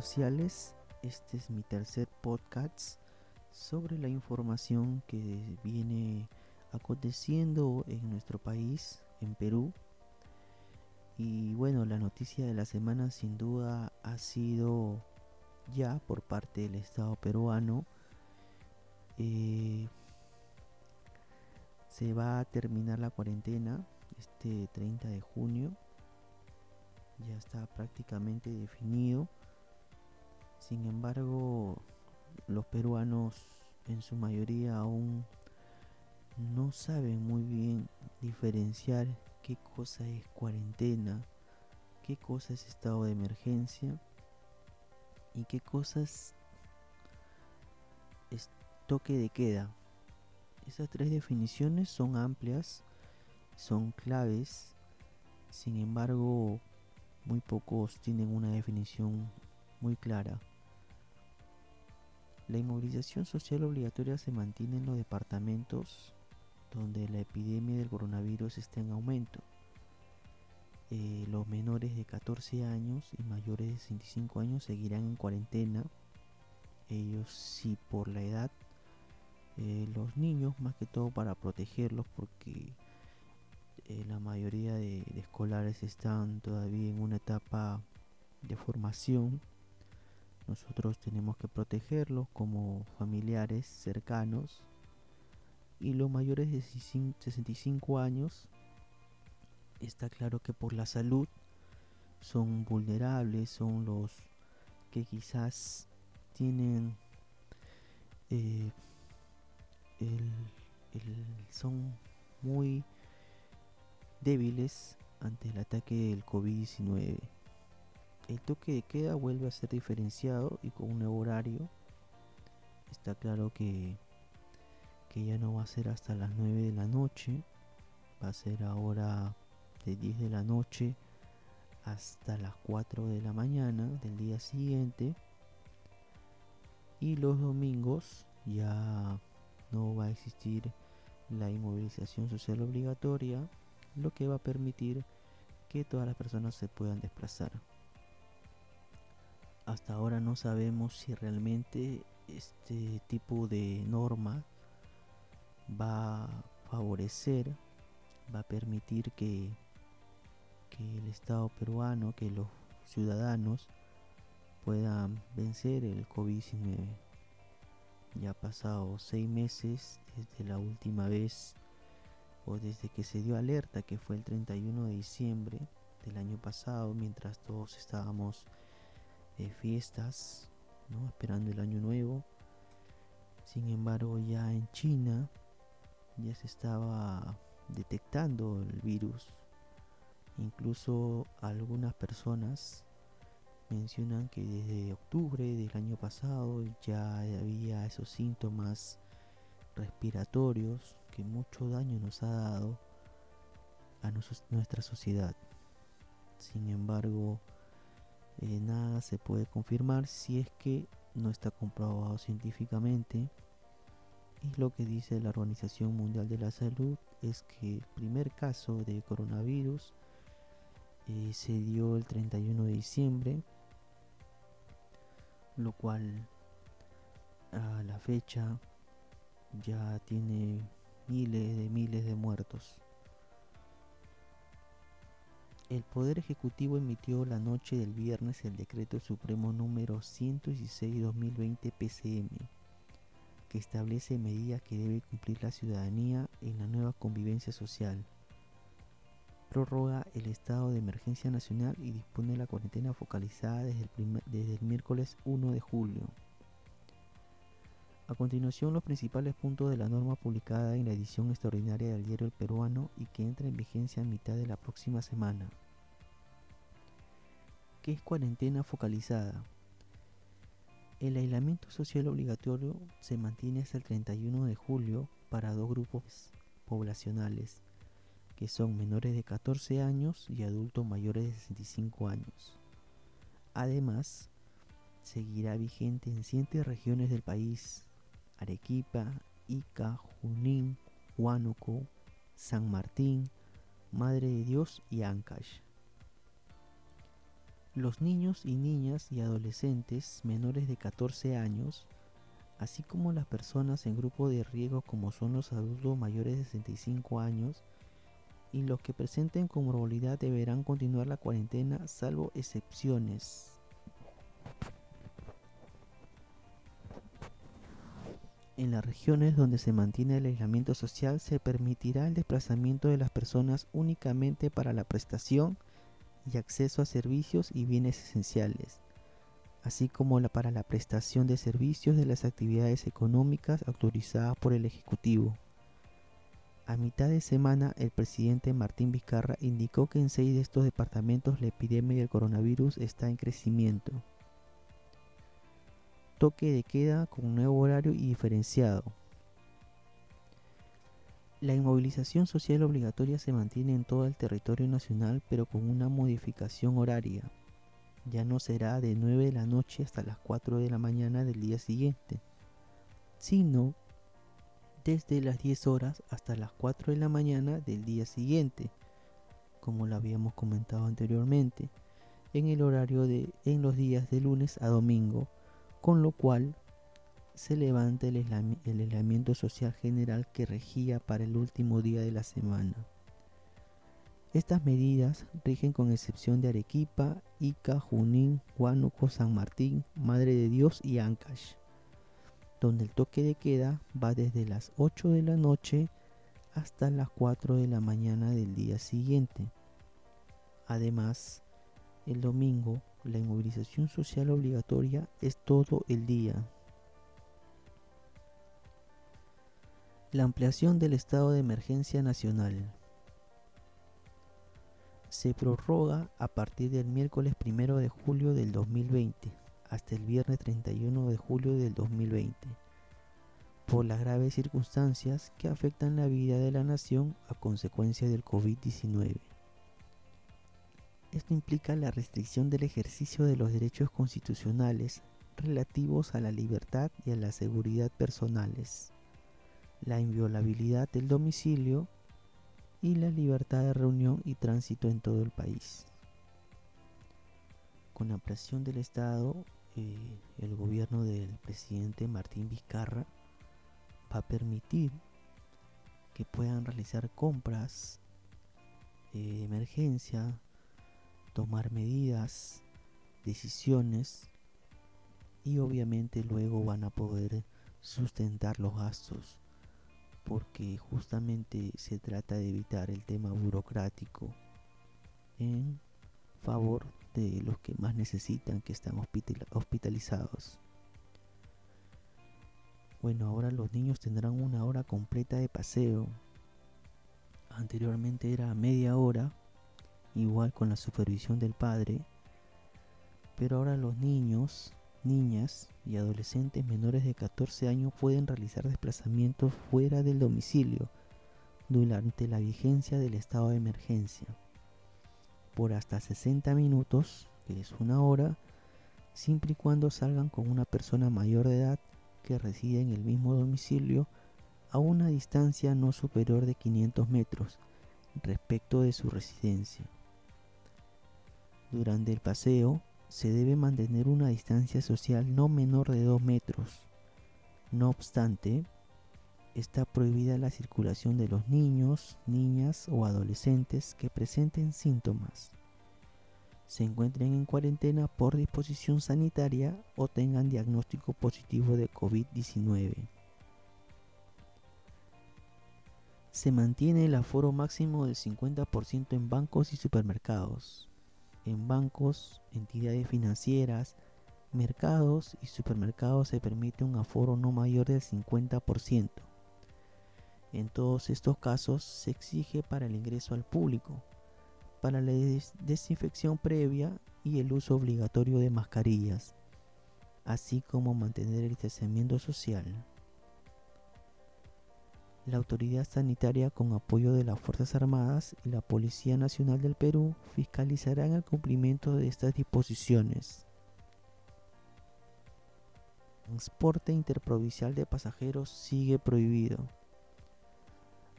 sociales. Este es mi tercer podcast sobre la información que viene aconteciendo en nuestro país, en Perú. Y bueno, la noticia de la semana sin duda ha sido ya por parte del Estado peruano. Eh, se va a terminar la cuarentena este 30 de junio. Ya está prácticamente definido. Sin embargo, los peruanos en su mayoría aún no saben muy bien diferenciar qué cosa es cuarentena, qué cosa es estado de emergencia y qué cosas es toque de queda. Esas tres definiciones son amplias, son claves, sin embargo muy pocos tienen una definición muy clara. La inmovilización social obligatoria se mantiene en los departamentos donde la epidemia del coronavirus está en aumento. Eh, los menores de 14 años y mayores de 65 años seguirán en cuarentena. Ellos sí por la edad. Eh, los niños más que todo para protegerlos porque eh, la mayoría de escolares están todavía en una etapa de formación nosotros tenemos que protegerlos como familiares cercanos. Y los mayores de 65 años, está claro que por la salud son vulnerables, son los que quizás tienen eh, son muy débiles ante el ataque del COVID-19 el toque de queda vuelve a ser diferenciado y con un horario. Está claro que, que ya no va a ser hasta las 9 de la noche, va a ser ahora de 10 de la noche hasta las 4 de la mañana del día siguiente. Y los domingos ya no va a existir la inmovilización social obligatoria, lo que va a permitir que todas las personas se puedan desplazar hasta ahora no sabemos si realmente este tipo de norma va a favorecer, va a permitir que, que el Estado peruano, que los ciudadanos puedan vencer el COVID-19. Ya ha pasado seis meses desde la última vez o desde que se dio alerta que fue el 31 de diciembre del año pasado mientras todos estábamos fiestas, ¿no? esperando el año nuevo. Sin embargo, ya en China ya se estaba detectando el virus. Incluso algunas personas mencionan que desde octubre del año pasado ya había esos síntomas respiratorios que mucho daño nos ha dado a nuestra sociedad. Sin embargo, eh, nada se puede confirmar si es que no está comprobado científicamente. Y lo que dice la Organización Mundial de la Salud es que el primer caso de coronavirus eh, se dio el 31 de diciembre, lo cual a la fecha ya tiene miles de miles de muertos. El Poder Ejecutivo emitió la noche del viernes el Decreto Supremo número 116-2020 PCM, que establece medidas que debe cumplir la ciudadanía en la nueva convivencia social. Prorroga el estado de emergencia nacional y dispone la cuarentena focalizada desde el, desde el miércoles 1 de julio. A continuación, los principales puntos de la norma publicada en la edición extraordinaria del diario Peruano y que entra en vigencia a mitad de la próxima semana. ¿Qué es cuarentena focalizada? El aislamiento social obligatorio se mantiene hasta el 31 de julio para dos grupos poblacionales, que son menores de 14 años y adultos mayores de 65 años. Además, seguirá vigente en siete regiones del país, Arequipa, Ica, Junín, Huánuco, San Martín, Madre de Dios y Ancash. Los niños y niñas y adolescentes menores de 14 años, así como las personas en grupo de riesgo como son los adultos mayores de 65 años, y los que presenten comorbilidad deberán continuar la cuarentena salvo excepciones. En las regiones donde se mantiene el aislamiento social se permitirá el desplazamiento de las personas únicamente para la prestación y acceso a servicios y bienes esenciales, así como para la prestación de servicios de las actividades económicas autorizadas por el Ejecutivo. A mitad de semana, el presidente Martín Vizcarra indicó que en seis de estos departamentos la epidemia del coronavirus está en crecimiento toque de queda con un nuevo horario y diferenciado. La inmovilización social obligatoria se mantiene en todo el territorio nacional pero con una modificación horaria. Ya no será de 9 de la noche hasta las 4 de la mañana del día siguiente, sino desde las 10 horas hasta las 4 de la mañana del día siguiente, como lo habíamos comentado anteriormente, en el horario de en los días de lunes a domingo con lo cual se levanta el, aislamiento social general que regía para el último día de la semana. Estas medidas rigen con excepción de Arequipa, Ica, Junín, Huánuco, San Martín, Madre de Dios y Ancash, donde el toque de queda va desde las 8 de la noche hasta las 4 de la mañana del día siguiente. Además, el domingo la inmovilización social obligatoria es todo el día. La ampliación del estado de emergencia nacional se prorroga a partir del miércoles 1 de julio del 2020 hasta el viernes 31 de julio del 2020 por las graves circunstancias que afectan la vida de la nación a consecuencia del COVID-19. Esto implica la restricción del ejercicio de los derechos constitucionales relativos a la libertad y a la seguridad personales, la inviolabilidad del domicilio y la libertad de reunión y tránsito en todo el país. Con la presión del Estado, eh, el gobierno del presidente Martín Vizcarra va a permitir que puedan realizar compras eh, de emergencia tomar medidas, decisiones y obviamente luego van a poder sustentar los gastos porque justamente se trata de evitar el tema burocrático en favor de los que más necesitan que están hospitalizados. Bueno, ahora los niños tendrán una hora completa de paseo. Anteriormente era media hora igual con la supervisión del padre, pero ahora los niños, niñas y adolescentes menores de 14 años pueden realizar desplazamientos fuera del domicilio durante la vigencia del estado de emergencia por hasta 60 minutos, que es una hora, siempre y cuando salgan con una persona mayor de edad que reside en el mismo domicilio a una distancia no superior de 500 metros respecto de su residencia. Durante el paseo se debe mantener una distancia social no menor de 2 metros. No obstante, está prohibida la circulación de los niños, niñas o adolescentes que presenten síntomas, se encuentren en cuarentena por disposición sanitaria o tengan diagnóstico positivo de COVID-19. Se mantiene el aforo máximo del 50% en bancos y supermercados en bancos, entidades financieras, mercados y supermercados se permite un aforo no mayor del 50%. En todos estos casos se exige para el ingreso al público, para la desinfección previa y el uso obligatorio de mascarillas, así como mantener el distanciamiento social la autoridad sanitaria con apoyo de las Fuerzas Armadas y la Policía Nacional del Perú fiscalizarán el cumplimiento de estas disposiciones. Transporte interprovincial de pasajeros sigue prohibido.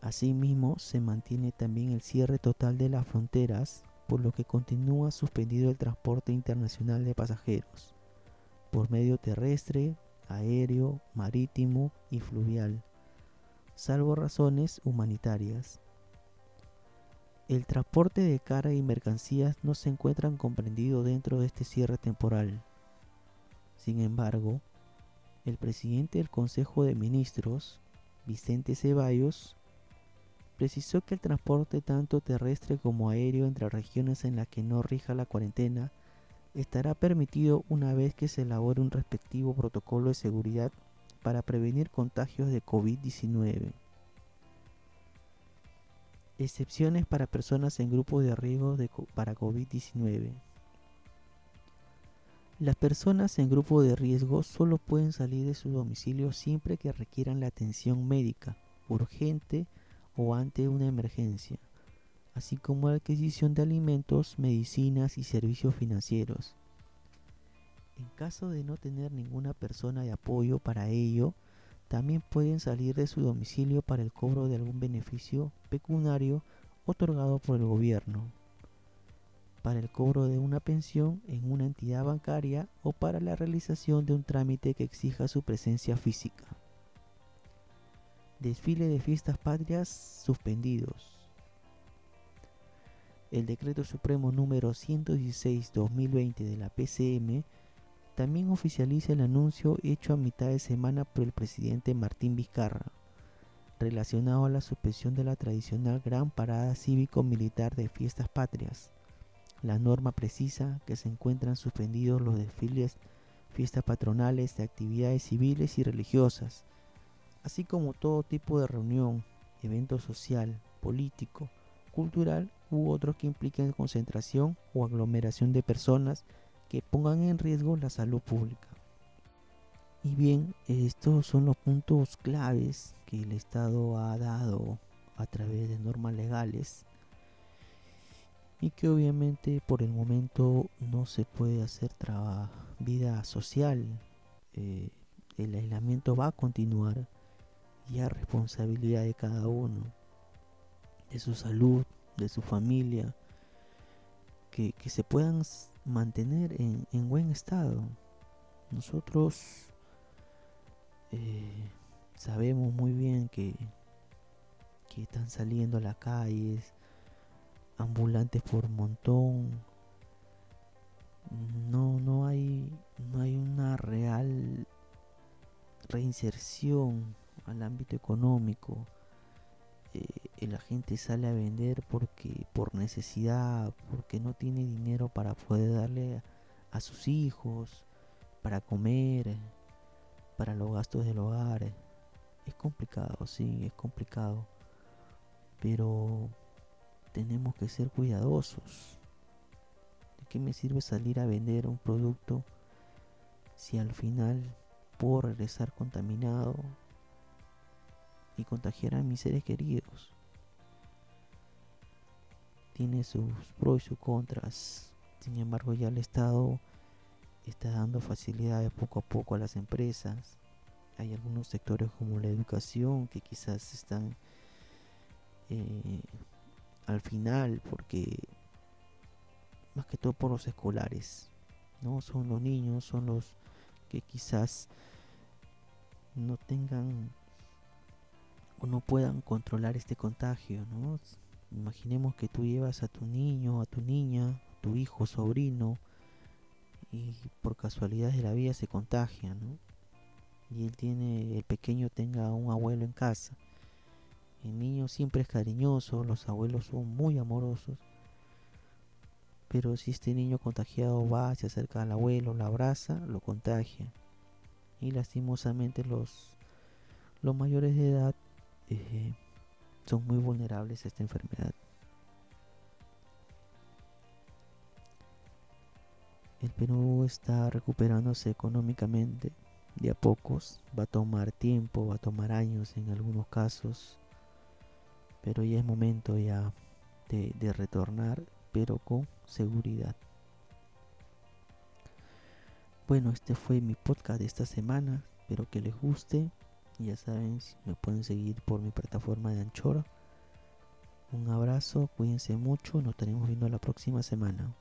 Asimismo, se mantiene también el cierre total de las fronteras por lo que continúa suspendido el transporte internacional de pasajeros por medio terrestre, aéreo, marítimo y fluvial, salvo razones humanitarias. El transporte de carga y mercancías no se encuentran comprendido dentro de este cierre temporal. Sin embargo, el presidente del Consejo de Ministros, Vicente Ceballos, precisó que el transporte tanto terrestre como aéreo entre regiones en las que no rija la cuarentena estará permitido una vez que se elabore un respectivo protocolo de seguridad para prevenir contagios de COVID-19. Excepciones para personas en grupo de riesgo para COVID-19. Las personas en grupo de riesgo solo pueden salir de su domicilio siempre que requieran la atención médica, urgente o ante una emergencia, así como la adquisición de alimentos, medicinas y servicios financieros. En caso de no tener ninguna persona de apoyo para ello, también pueden salir de su domicilio para el cobro de algún beneficio pecuniario otorgado por el gobierno, para el cobro de una pensión en una entidad bancaria o para la realización de un trámite que exija su presencia física. Desfile de fiestas patrias suspendidos. El decreto supremo número 116-2020 de la PCM también oficializa el anuncio hecho a mitad de semana por el presidente Martín Vizcarra, relacionado a la suspensión de la tradicional gran parada cívico-militar de fiestas patrias. La norma precisa que se encuentran suspendidos los desfiles, fiestas patronales de actividades civiles y religiosas, así como todo tipo de reunión, evento social, político, cultural u otros que impliquen concentración o aglomeración de personas que pongan en riesgo la salud pública. Y bien, estos son los puntos claves que el Estado ha dado a través de normas legales y que obviamente por el momento no se puede hacer vida social. Eh, el aislamiento va a continuar y a responsabilidad de cada uno, de su salud, de su familia, que, se puedan mantener en, buen estado. Nosotros eh, sabemos muy bien que, que están saliendo a las calles, ambulantes por montón. No, no hay, no hay una real reinserción al ámbito económico. La gente sale a vender porque por necesidad, porque no tiene dinero para poder darle a, sus hijos, para comer, para los gastos del hogar. Es complicado, sí, es complicado. Pero tenemos que ser cuidadosos. ¿De qué me sirve salir a vender un producto si al final puedo regresar contaminado y contagiar a mis seres queridos. Tiene sus pros y sus contras. Sin embargo, ya el Estado está dando facilidades poco a poco a las empresas. Hay algunos sectores como la educación que quizás están eh, al final porque más que todo por los escolares. No son los niños, son los que quizás no tengan no puedan controlar este contagio, ¿no? Imaginemos que tú llevas a tu niño, a tu niña, tu hijo, sobrino, y por casualidad de la vida se contagia, ¿no? Y él tiene, el pequeño tenga un abuelo en casa. El niño siempre es cariñoso, los abuelos son muy amorosos. Pero si este niño contagiado va, se acerca al abuelo, lo abraza, lo contagia. Y lastimosamente los, los mayores de edad eh, son muy vulnerables a esta enfermedad. El Perú está recuperándose económicamente de a pocos. Va a tomar tiempo, va a tomar años en algunos casos. Pero ya es momento ya de, de retornar, pero con seguridad. Bueno, este fue mi podcast de esta semana. Espero que les guste. Ya saben, me pueden seguir por mi plataforma de Anchor. Un abrazo, cuídense mucho, nos estaremos viendo la próxima semana.